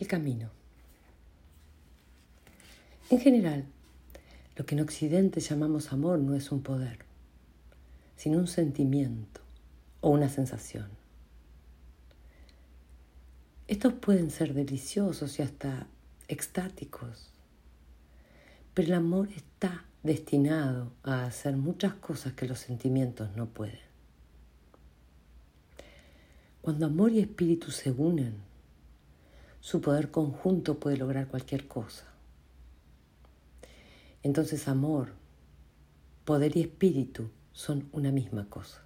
El camino. En general, lo que en Occidente llamamos amor no es un poder, sino un sentimiento o una sensación. Estos pueden ser deliciosos y hasta extáticos, pero el amor está destinado a hacer muchas cosas que los sentimientos no pueden. Cuando amor y espíritu se unen, su poder conjunto puede lograr cualquier cosa. Entonces amor, poder y espíritu son una misma cosa.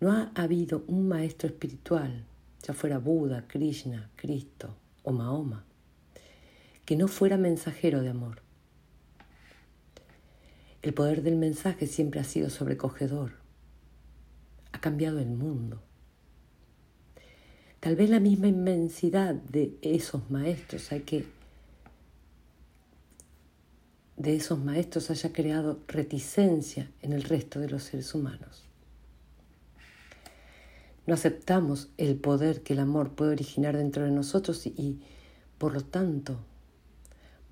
No ha habido un maestro espiritual, ya fuera Buda, Krishna, Cristo o Mahoma, que no fuera mensajero de amor. El poder del mensaje siempre ha sido sobrecogedor. Ha cambiado el mundo. Tal vez la misma inmensidad de esos maestros hay que de esos maestros haya creado reticencia en el resto de los seres humanos. No aceptamos el poder que el amor puede originar dentro de nosotros y, por lo tanto,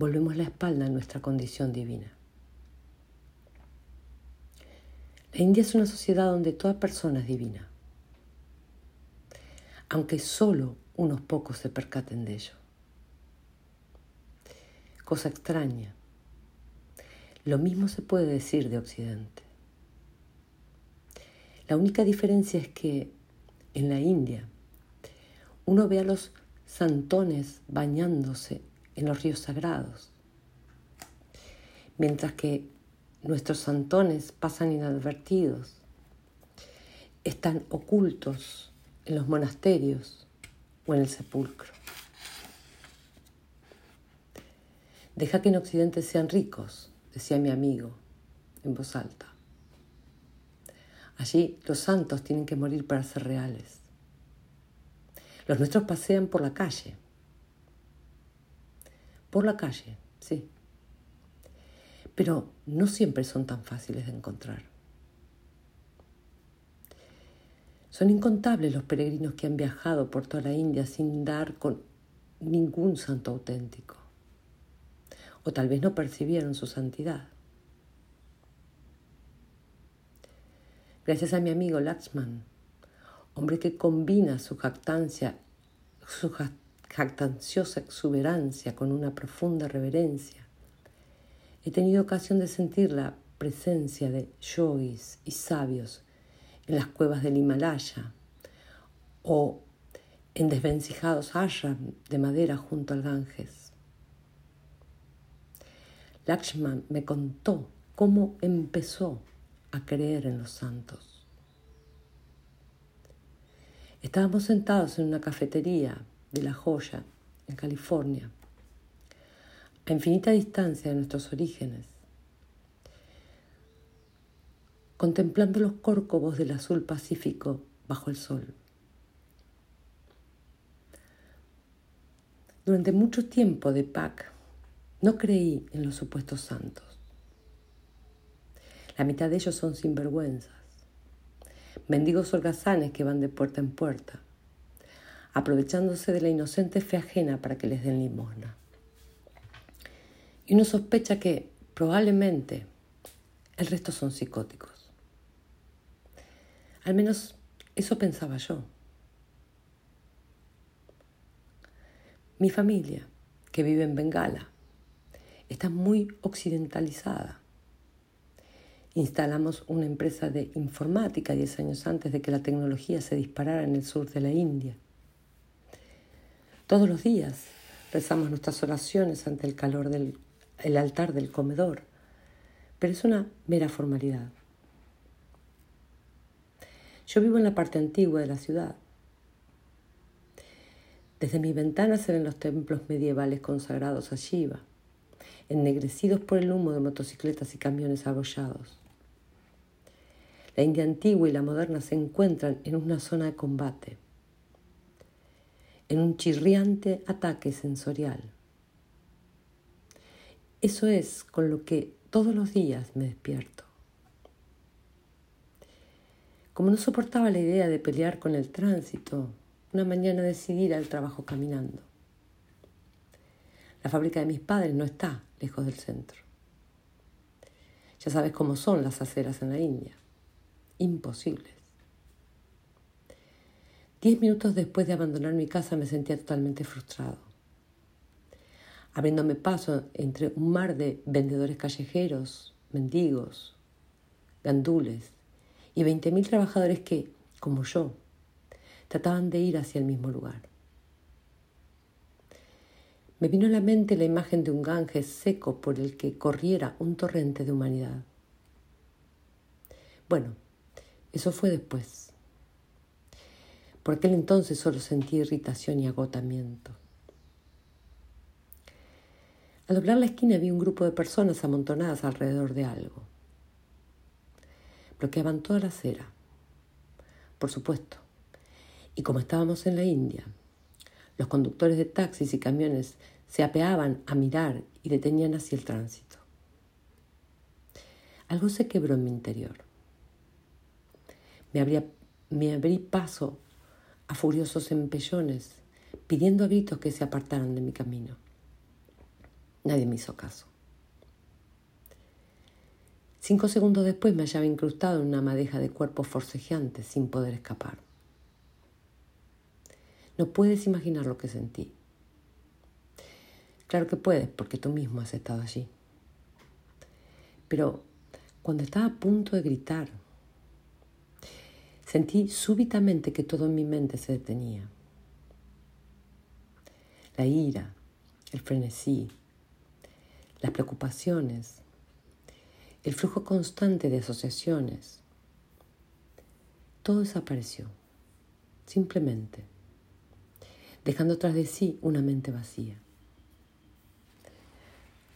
volvemos la espalda a nuestra condición divina. La India es una sociedad donde toda persona es divina, aunque solo unos pocos se percaten de ello. Cosa extraña, lo mismo se puede decir de Occidente. La única diferencia es que en la India uno ve a los santones bañándose en los ríos sagrados, mientras que nuestros santones pasan inadvertidos, están ocultos en los monasterios o en el sepulcro. Deja que en Occidente sean ricos, decía mi amigo en voz alta. Allí los santos tienen que morir para ser reales. Los nuestros pasean por la calle. Por la calle, sí. Pero no siempre son tan fáciles de encontrar. Son incontables los peregrinos que han viajado por toda la India sin dar con ningún santo auténtico o tal vez no percibieron su santidad. Gracias a mi amigo Laxman, hombre que combina su jactancia, su jactanciosa exuberancia con una profunda reverencia, he tenido ocasión de sentir la presencia de yogis y sabios en las cuevas del Himalaya o en desvencijados ashram de madera junto al Ganges. Lakshman me contó cómo empezó a creer en los santos. Estábamos sentados en una cafetería de La Joya, en California, a infinita distancia de nuestros orígenes, contemplando los córcovos del azul pacífico bajo el sol. Durante mucho tiempo de Pac no creí en los supuestos santos. La mitad de ellos son sinvergüenzas, mendigos holgazanes que van de puerta en puerta, aprovechándose de la inocente fe ajena para que les den limosna. Y uno sospecha que probablemente el resto son psicóticos. Al menos eso pensaba yo. Mi familia, que vive en Bengala, está muy occidentalizada. Instalamos una empresa de informática diez años antes de que la tecnología se disparara en el sur de la India. Todos los días rezamos nuestras oraciones ante el calor del el altar del comedor, pero es una mera formalidad. Yo vivo en la parte antigua de la ciudad. Desde mi ventana se ven los templos medievales consagrados a Shiva ennegrecidos por el humo de motocicletas y camiones abollados. La India antigua y la moderna se encuentran en una zona de combate, en un chirriante ataque sensorial. Eso es con lo que todos los días me despierto. Como no soportaba la idea de pelear con el tránsito una mañana decidí ir al trabajo caminando. La fábrica de mis padres no está lejos del centro. Ya sabes cómo son las aceras en la India. Imposibles. Diez minutos después de abandonar mi casa me sentía totalmente frustrado. Abriéndome paso entre un mar de vendedores callejeros, mendigos, gandules y veinte mil trabajadores que, como yo, trataban de ir hacia el mismo lugar. Me vino a la mente la imagen de un Ganges seco por el que corriera un torrente de humanidad. Bueno, eso fue después. Por aquel entonces solo sentí irritación y agotamiento. Al doblar la esquina vi un grupo de personas amontonadas alrededor de algo. Bloqueaban toda la acera, por supuesto. Y como estábamos en la India, los conductores de taxis y camiones se apeaban a mirar y detenían así el tránsito. Algo se quebró en mi interior. Me, me abrí paso a furiosos empellones, pidiendo a gritos que se apartaran de mi camino. Nadie me hizo caso. Cinco segundos después me hallaba incrustado en una madeja de cuerpos forcejeantes sin poder escapar. No puedes imaginar lo que sentí. Claro que puedes, porque tú mismo has estado allí. Pero cuando estaba a punto de gritar, sentí súbitamente que todo en mi mente se detenía. La ira, el frenesí, las preocupaciones, el flujo constante de asociaciones, todo desapareció, simplemente, dejando tras de sí una mente vacía.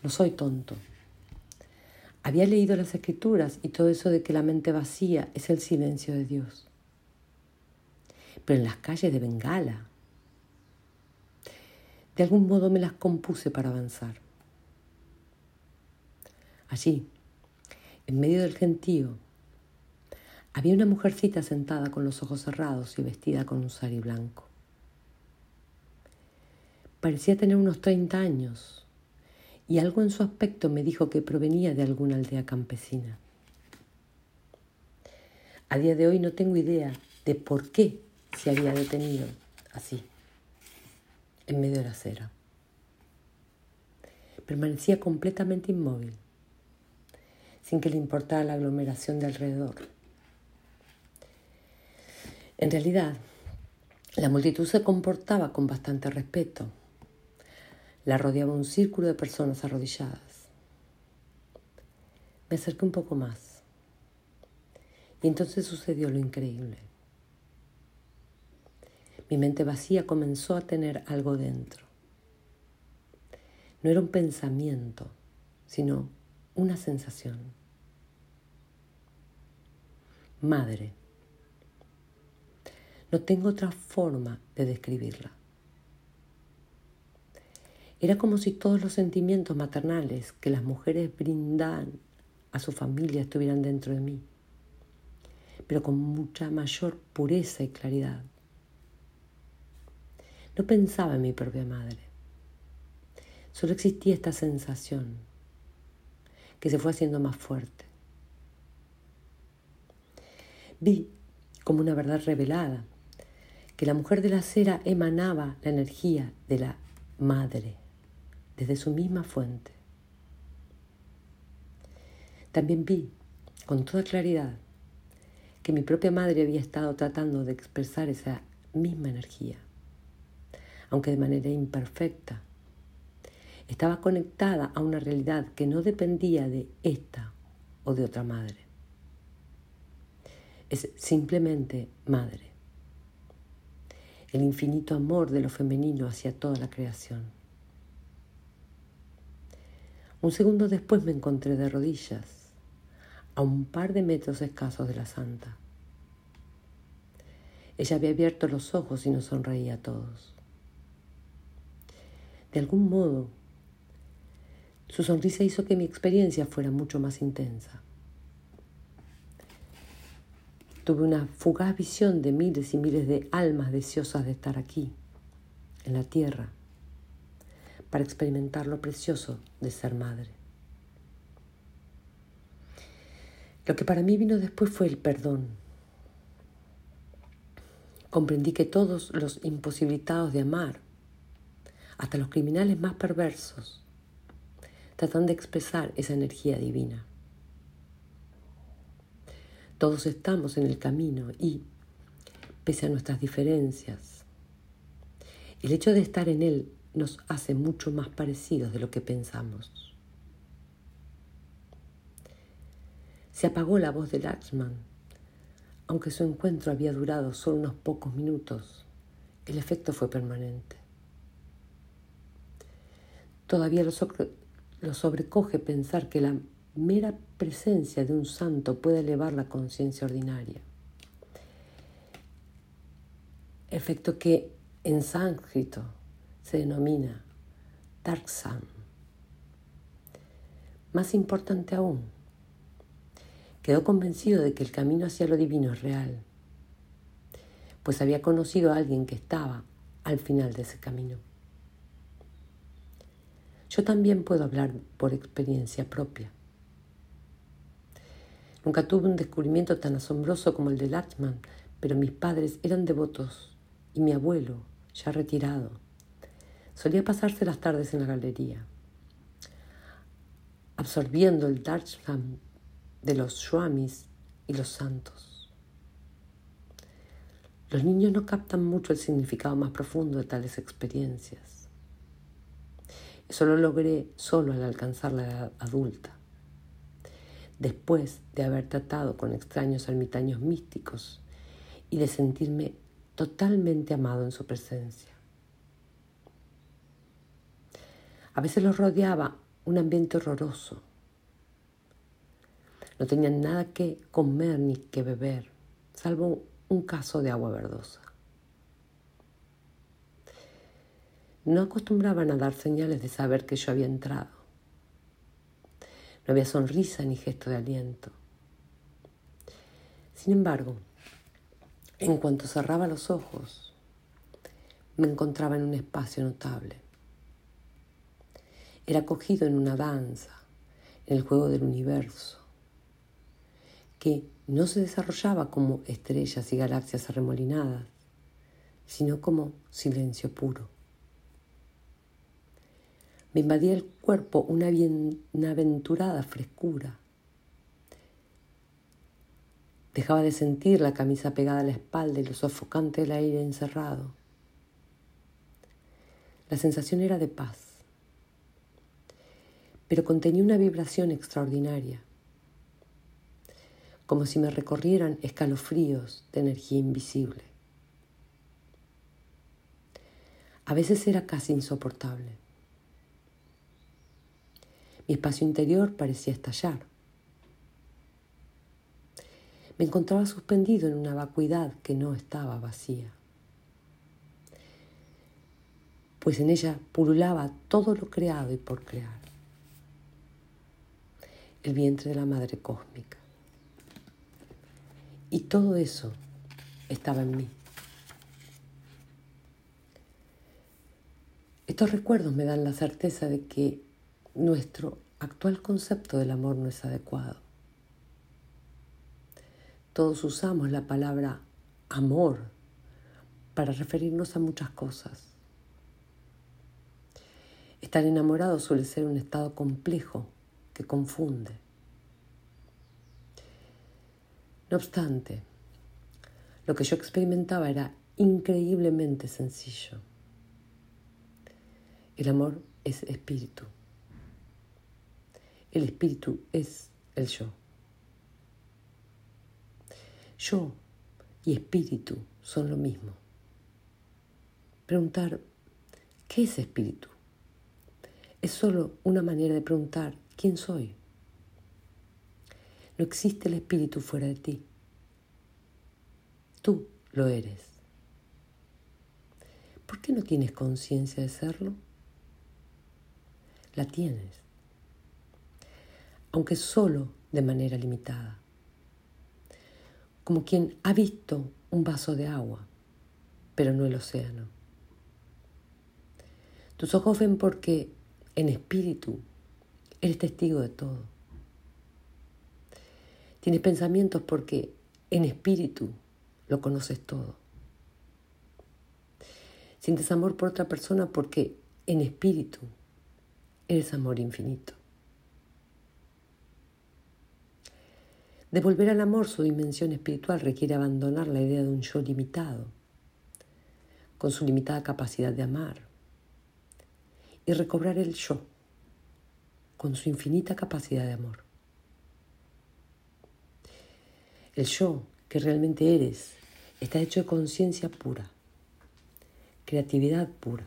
No soy tonto. Había leído las escrituras y todo eso de que la mente vacía es el silencio de Dios. Pero en las calles de Bengala, de algún modo me las compuse para avanzar. Allí, en medio del gentío, había una mujercita sentada con los ojos cerrados y vestida con un sari blanco. Parecía tener unos 30 años y algo en su aspecto me dijo que provenía de alguna aldea campesina. A día de hoy no tengo idea de por qué se había detenido así, en medio de la acera. Permanecía completamente inmóvil, sin que le importara la aglomeración de alrededor. En realidad, la multitud se comportaba con bastante respeto, la rodeaba un círculo de personas arrodilladas. Me acerqué un poco más. Y entonces sucedió lo increíble. Mi mente vacía comenzó a tener algo dentro. No era un pensamiento, sino una sensación. Madre. No tengo otra forma de describirla. Era como si todos los sentimientos maternales que las mujeres brindan a su familia estuvieran dentro de mí, pero con mucha mayor pureza y claridad. No pensaba en mi propia madre. Solo existía esta sensación que se fue haciendo más fuerte. Vi como una verdad revelada que la mujer de la cera emanaba la energía de la madre desde su misma fuente. También vi con toda claridad que mi propia madre había estado tratando de expresar esa misma energía, aunque de manera imperfecta. Estaba conectada a una realidad que no dependía de esta o de otra madre. Es simplemente madre. El infinito amor de lo femenino hacia toda la creación. Un segundo después me encontré de rodillas, a un par de metros escasos de la santa. Ella había abierto los ojos y nos sonreía a todos. De algún modo, su sonrisa hizo que mi experiencia fuera mucho más intensa. Tuve una fugaz visión de miles y miles de almas deseosas de estar aquí, en la tierra, para experimentar lo precioso de ser madre. Lo que para mí vino después fue el perdón. Comprendí que todos los imposibilitados de amar, hasta los criminales más perversos, tratan de expresar esa energía divina. Todos estamos en el camino y, pese a nuestras diferencias, el hecho de estar en él nos hace mucho más parecidos de lo que pensamos. Se apagó la voz de Lachman. Aunque su encuentro había durado solo unos pocos minutos, el efecto fue permanente. Todavía lo, sobrecoge pensar que la mera presencia de un santo puede elevar la conciencia ordinaria. Efecto que en sánscrito se denomina Darksam. Más importante aún, quedó convencido de que el camino hacia lo divino es real, pues había conocido a alguien que estaba al final de ese camino. Yo también puedo hablar por experiencia propia. Nunca tuve un descubrimiento tan asombroso como el de Lachman, pero mis padres eran devotos y mi abuelo, ya retirado, solía pasarse las tardes en la galería, absorbiendo el Darsham de los Swamis y los santos. Los niños no captan mucho el significado más profundo de tales experiencias. Eso lo logré solo al alcanzar la edad adulta, después de haber tratado con extraños ermitaños místicos y de sentirme totalmente amado en su presencia. A veces los rodeaba un ambiente horroroso. No tenían nada que comer ni que beber, salvo un caso de agua verdosa. no acostumbraban a dar señales de saber que yo había entrado. No había sonrisa ni gesto de aliento. Sin embargo, en cuanto cerraba los ojos, me encontraba en un espacio notable. Era cogido en una danza, en el juego del universo, que no se desarrollaba como estrellas y galaxias arremolinadas, sino como silencio puro. Invadía el cuerpo una bienaventurada frescura. Dejaba de sentir la camisa pegada a la espalda y lo sofocante del aire encerrado. La sensación era de paz, pero contenía una vibración extraordinaria, como si me recorrieran escalofríos de energía invisible. A veces era casi insoportable. Mi espacio interior parecía estallar. Me encontraba suspendido en una vacuidad que no estaba vacía, pues en ella pululaba todo lo creado y por crear. El vientre de la madre cósmica. Y todo eso estaba en mí. Estos recuerdos me dan la certeza de que nuestro actual concepto del amor no es adecuado. Todos usamos la palabra amor para referirnos a muchas cosas. Estar enamorado suele ser un estado complejo que confunde. No obstante, lo que yo experimentaba era increíblemente sencillo. El amor es espíritu. El espíritu es el yo. Yo y espíritu son lo mismo. Preguntar, ¿qué es espíritu? Es solo una manera de preguntar, ¿quién soy? No existe el espíritu fuera de ti. Tú lo eres. ¿Por qué no tienes conciencia de serlo? La tienes aunque solo de manera limitada. como quien ha visto un vaso de agua, pero no el océano. Tus ojos ven porque en espíritu eres testigo de todo. Tienes pensamientos porque en espíritu lo conoces todo. Sientes amor por otra persona porque en espíritu eres amor infinito. Devolver al amor su dimensión espiritual requiere abandonar la idea de un yo limitado, con su limitada capacidad de amar, y recobrar el yo, con su infinita capacidad de amor. El yo que realmente eres está hecho de conciencia pura, creatividad pura,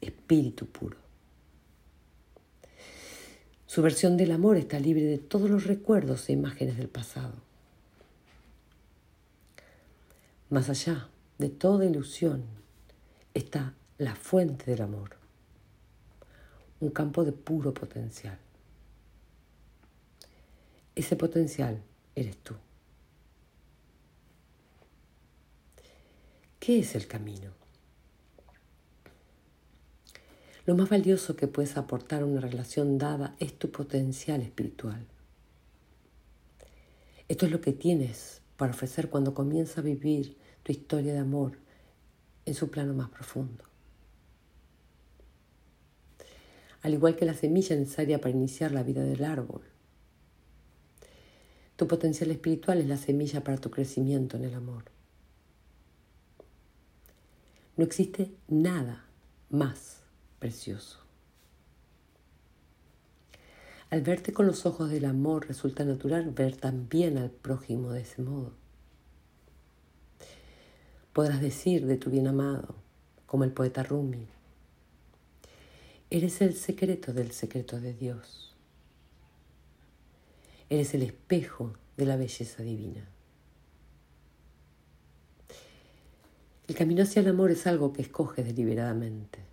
espíritu puro. Su versión del amor está libre de todos los recuerdos e imágenes del pasado. Más allá de toda ilusión está la fuente del amor, un campo de puro potencial. Ese potencial eres tú. ¿Qué es el camino? Lo más valioso que puedes aportar a una relación dada es tu potencial espiritual. Esto es lo que tienes para ofrecer cuando comienza a vivir tu historia de amor en su plano más profundo. Al igual que la semilla necesaria para iniciar la vida del árbol, tu potencial espiritual es la semilla para tu crecimiento en el amor. No existe nada más precioso. Al verte con los ojos del amor resulta natural ver también al prójimo de ese modo. Podrás decir de tu bien amado, como el poeta Rumi, eres el secreto del secreto de Dios. Eres el espejo de la belleza divina. El camino hacia el amor es algo que escoges deliberadamente.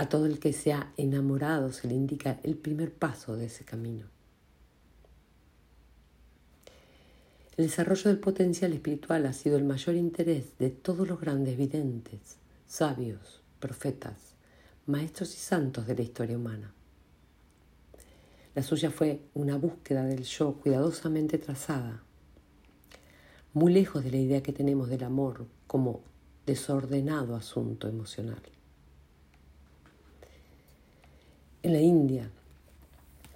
A todo el que se ha enamorado se le indica el primer paso de ese camino. El desarrollo del potencial espiritual ha sido el mayor interés de todos los grandes videntes, sabios, profetas, maestros y santos de la historia humana. La suya fue una búsqueda del yo cuidadosamente trazada, muy lejos de la idea que tenemos del amor como desordenado asunto emocional en la India,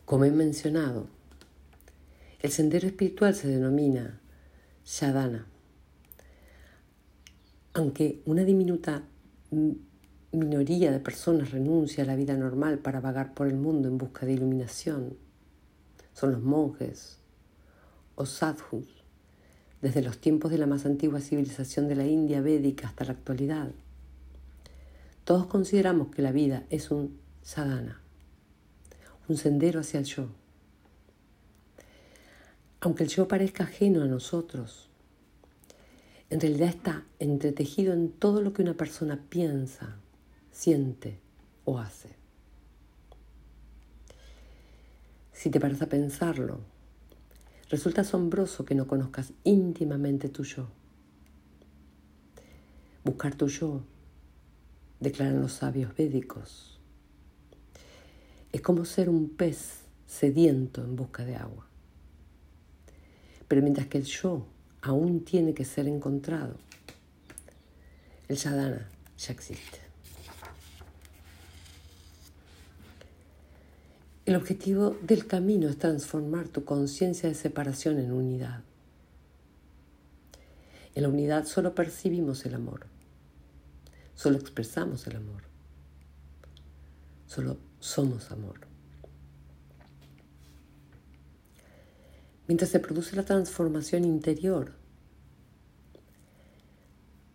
como he mencionado, el sendero espiritual se denomina Shadana. Aunque una diminuta minoría de personas renuncia a la vida normal para vagar por el mundo en busca de iluminación, son los monjes o sadhus, desde los tiempos de la más antigua civilización de la India védica hasta la actualidad. Todos consideramos que la vida es un sadhana un sendero hacia el yo. Aunque el yo parezca ajeno a nosotros, en realidad está entretejido en todo lo que una persona piensa, siente o hace. Si te paras a pensarlo, resulta asombroso que no conozcas íntimamente tu yo. Buscar tu yo, declaran los sabios védicos es como ser un pez sediento en busca de agua. Pero mientras que el yo aún tiene que ser encontrado, el sadhana ya existe. El objetivo del camino es transformar tu conciencia de separación en unidad. En la unidad solo percibimos el amor, solo expresamos el amor, solo somos amor. Mientras se produce la transformación interior,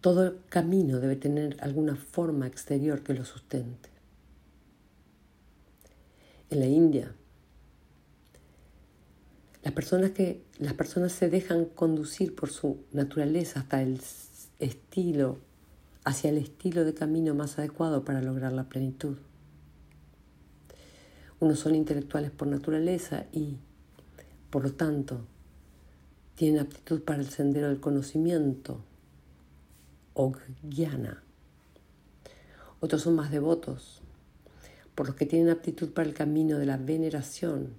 todo el camino debe tener alguna forma exterior que lo sustente. En la India, las personas, que, las personas se dejan conducir por su naturaleza hasta el estilo, hacia el estilo de camino más adecuado para lograr la plenitud. Unos son intelectuales por naturaleza y, por lo tanto, tienen aptitud para el sendero del conocimiento o jnana. Otros son más devotos, por los que tienen aptitud para el camino de la veneración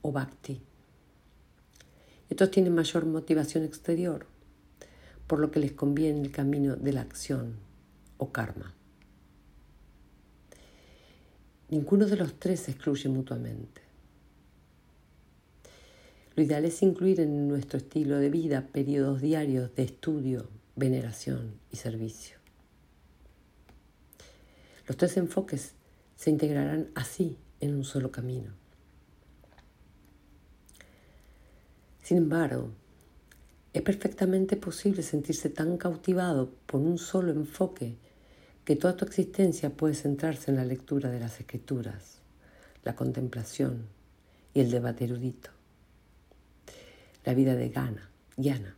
o bhakti. Estos tienen mayor motivación exterior, por lo que les conviene el camino de la acción o karma. Ninguno de los tres se excluye mutuamente. Lo ideal es incluir en nuestro estilo de vida periodos diarios de estudio, veneración y servicio. Los tres enfoques se integrarán así en un solo camino. Sin embargo, es perfectamente posible sentirse tan cautivado por un solo enfoque que toda tu existencia puede centrarse en la lectura de las escrituras, la contemplación y el debate erudito. La vida de gana, llana.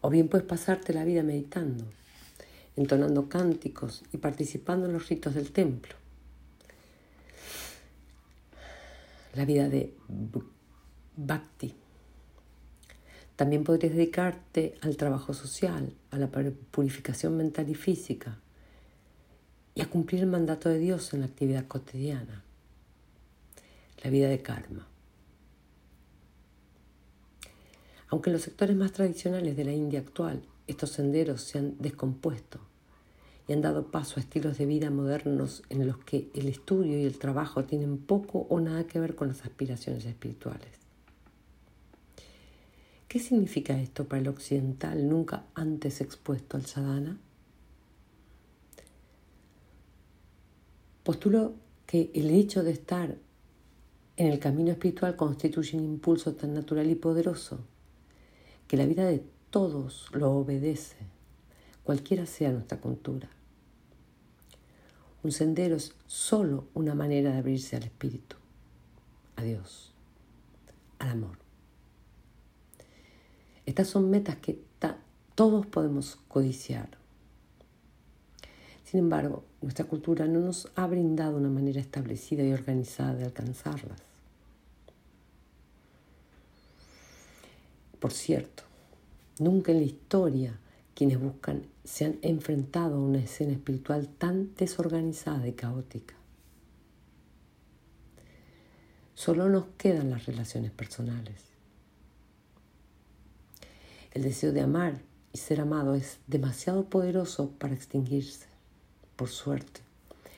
O bien puedes pasarte la vida meditando, entonando cánticos y participando en los ritos del templo. La vida de bhakti. También podrías dedicarte al trabajo social, a la purificación mental y física y a cumplir el mandato de Dios en la actividad cotidiana. La vida de karma. Aunque en los sectores más tradicionales de la India actual estos senderos se han descompuesto y han dado paso a estilos de vida modernos en los que el estudio y el trabajo tienen poco o nada que ver con las aspiraciones espirituales. ¿Qué significa esto para el occidental nunca antes expuesto al sadhana? Postulo que el hecho de estar en el camino espiritual constituye un impulso tan natural y poderoso que la vida de todos lo obedece, cualquiera sea nuestra cultura. Un sendero es solo una manera de abrirse al espíritu, a Dios, al amor. Estas son metas que todos podemos codiciar. Sin embargo, nuestra cultura no nos ha brindado una manera establecida y organizada de alcanzarlas. Por cierto, nunca en la historia quienes buscan se han enfrentado a una escena espiritual tan desorganizada y caótica. Solo nos quedan las relaciones personales. El deseo de amar y ser amado es demasiado poderoso para extinguirse. Por suerte,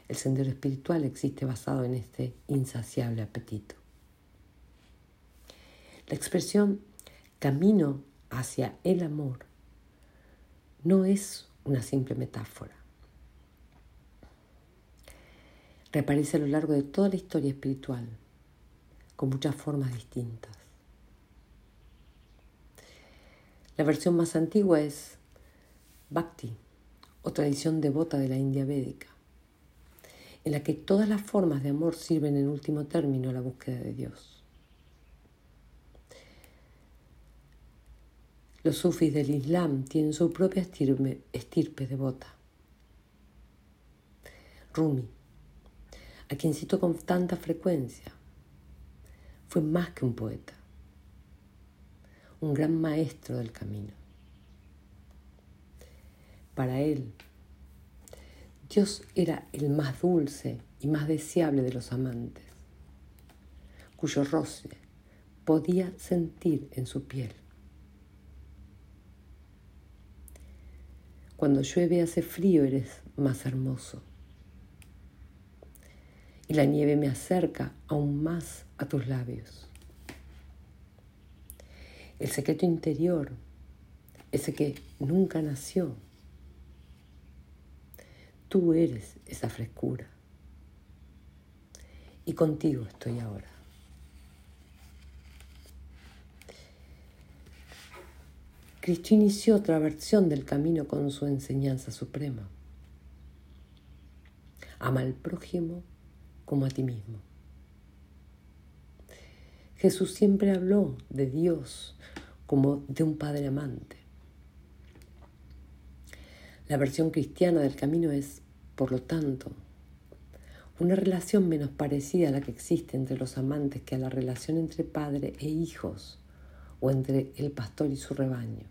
el sendero espiritual existe basado en este insaciable apetito. La expresión camino hacia el amor no es una simple metáfora. Reaparece a lo largo de toda la historia espiritual, con muchas formas distintas. La versión más antigua es Bhakti, o tradición devota de la India védica, en la que todas las formas de amor sirven en último término a la búsqueda de Dios. Los sufis del Islam tienen su propia estirpe, estirpe devota. Rumi, a quien cito con tanta frecuencia, fue más que un poeta un gran maestro del camino. Para él, Dios era el más dulce y más deseable de los amantes, cuyo roce podía sentir en su piel. Cuando llueve hace frío eres más hermoso. Y la nieve me acerca aún más a tus labios el secreto interior, ese que nunca nació. Tú eres esa frescura. Y contigo estoy ahora. Cristo inició otra versión del camino con su enseñanza suprema. Ama al prójimo como a ti mismo. Jesús siempre habló de Dios como de un padre amante. La versión cristiana del camino es, por lo tanto, una relación menos parecida a la que existe entre los amantes que a la relación entre padre e hijos o entre el pastor y su rebaño.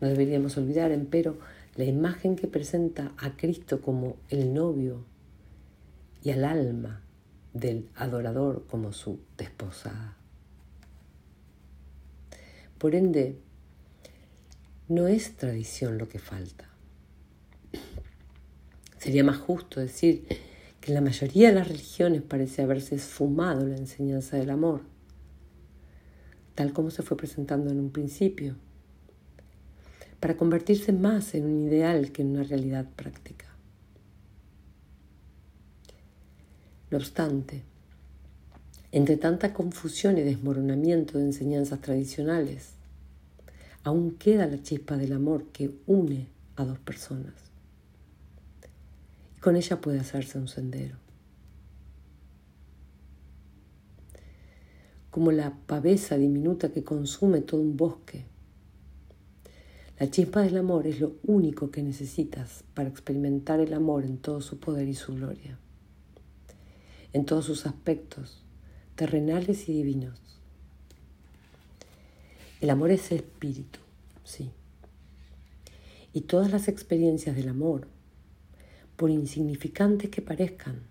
No deberíamos olvidar, empero, la imagen que presenta a Cristo como el novio y al alma del adorador como su desposada. Por ende, no es tradición lo que falta. Sería más justo decir que la mayoría de las religiones parece haberse esfumado la enseñanza del amor, tal como se fue presentando en un principio, para convertirse más en un ideal que en una realidad práctica. No obstante, entre tanta confusión y desmoronamiento de enseñanzas tradicionales, aún queda la chispa del amor que une a dos personas. Y con ella puede hacerse un sendero. Como la pavesa diminuta que consume todo un bosque. La chispa del amor es lo único que necesitas para experimentar el amor en todo su poder y su gloria en todos sus aspectos, terrenales y divinos. El amor es espíritu, sí. Y todas las experiencias del amor, por insignificantes que parezcan,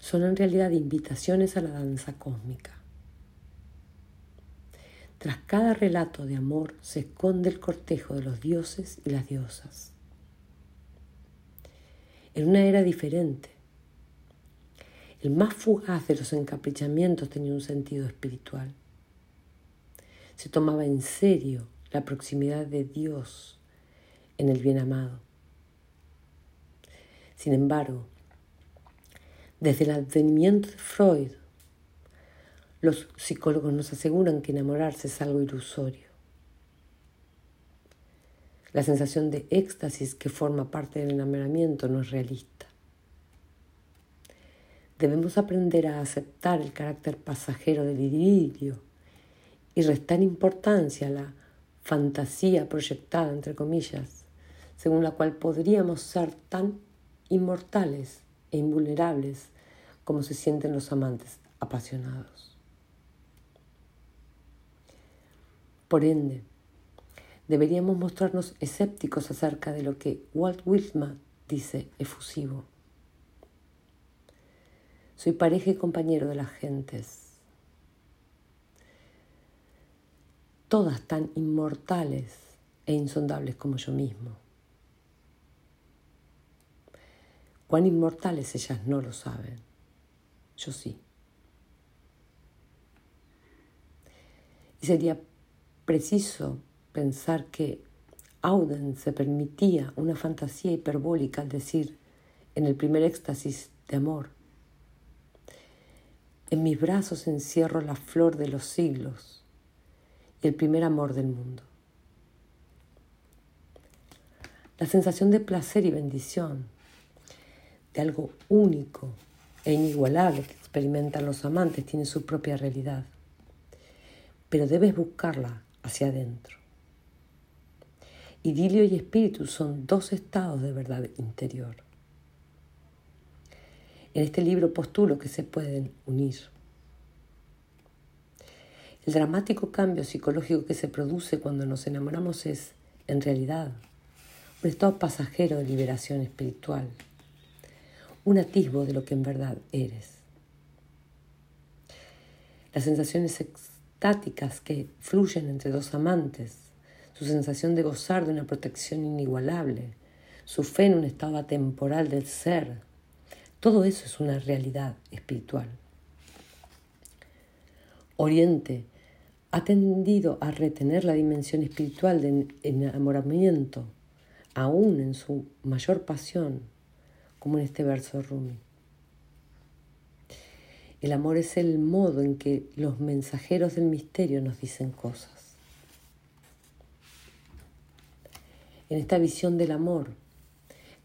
son en realidad invitaciones a la danza cósmica. Tras cada relato de amor se esconde el cortejo de los dioses y las diosas. En una era diferente, el más fugaz de los encaprichamientos tenía un sentido espiritual. Se tomaba en serio la proximidad de Dios en el bien amado. Sin embargo, desde el advenimiento de Freud, los psicólogos nos aseguran que enamorarse es algo ilusorio. La sensación de éxtasis que forma parte del enamoramiento no es realista. Debemos aprender a aceptar el carácter pasajero del idilio y restar importancia a la fantasía proyectada, entre comillas, según la cual podríamos ser tan inmortales e invulnerables como se sienten los amantes apasionados. Por ende, deberíamos mostrarnos escépticos acerca de lo que Walt Whitman dice efusivo. Soy pareja y compañero de las gentes. Todas tan inmortales e insondables como yo mismo. Cuán inmortales ellas no lo saben. Yo sí. Y sería preciso pensar que Auden se permitía una fantasía hiperbólica al decir, en el primer éxtasis de amor, en mis brazos encierro la flor de los siglos y el primer amor del mundo. La sensación de placer y bendición, de algo único e inigualable que experimentan los amantes, tiene su propia realidad, pero debes buscarla hacia adentro. Idilio y espíritu son dos estados de verdad interior. En este libro postulo que se pueden unir. El dramático cambio psicológico que se produce cuando nos enamoramos es, en realidad, un estado pasajero de liberación espiritual, un atisbo de lo que en verdad eres. Las sensaciones extáticas que fluyen entre dos amantes, su sensación de gozar de una protección inigualable, su fe en un estado atemporal del ser, todo eso es una realidad espiritual. Oriente ha tendido a retener la dimensión espiritual del enamoramiento, aún en su mayor pasión, como en este verso de Rumi. El amor es el modo en que los mensajeros del misterio nos dicen cosas. En esta visión del amor,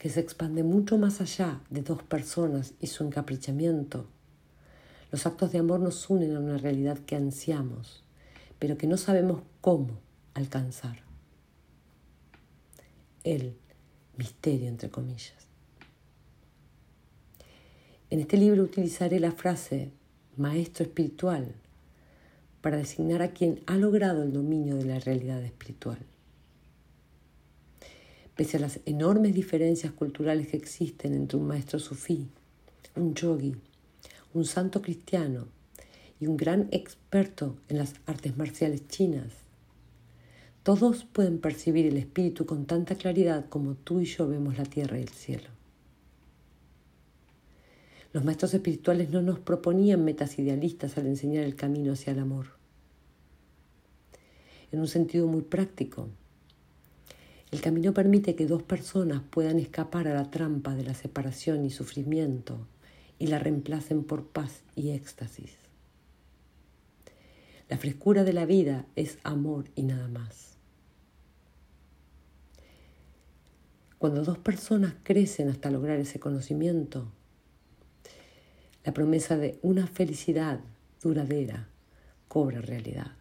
que se expande mucho más allá de dos personas y su encaprichamiento. Los actos de amor nos unen a una realidad que ansiamos, pero que no sabemos cómo alcanzar. El misterio, entre comillas. En este libro utilizaré la frase maestro espiritual para designar a quien ha logrado el dominio de la realidad espiritual. Pese a las enormes diferencias culturales que existen entre un maestro sufí, un yogi, un santo cristiano y un gran experto en las artes marciales chinas, todos pueden percibir el espíritu con tanta claridad como tú y yo vemos la tierra y el cielo. Los maestros espirituales no nos proponían metas idealistas al enseñar el camino hacia el amor. En un sentido muy práctico, el camino permite que dos personas puedan escapar a la trampa de la separación y sufrimiento y la reemplacen por paz y éxtasis. La frescura de la vida es amor y nada más. Cuando dos personas crecen hasta lograr ese conocimiento, la promesa de una felicidad duradera cobra realidad.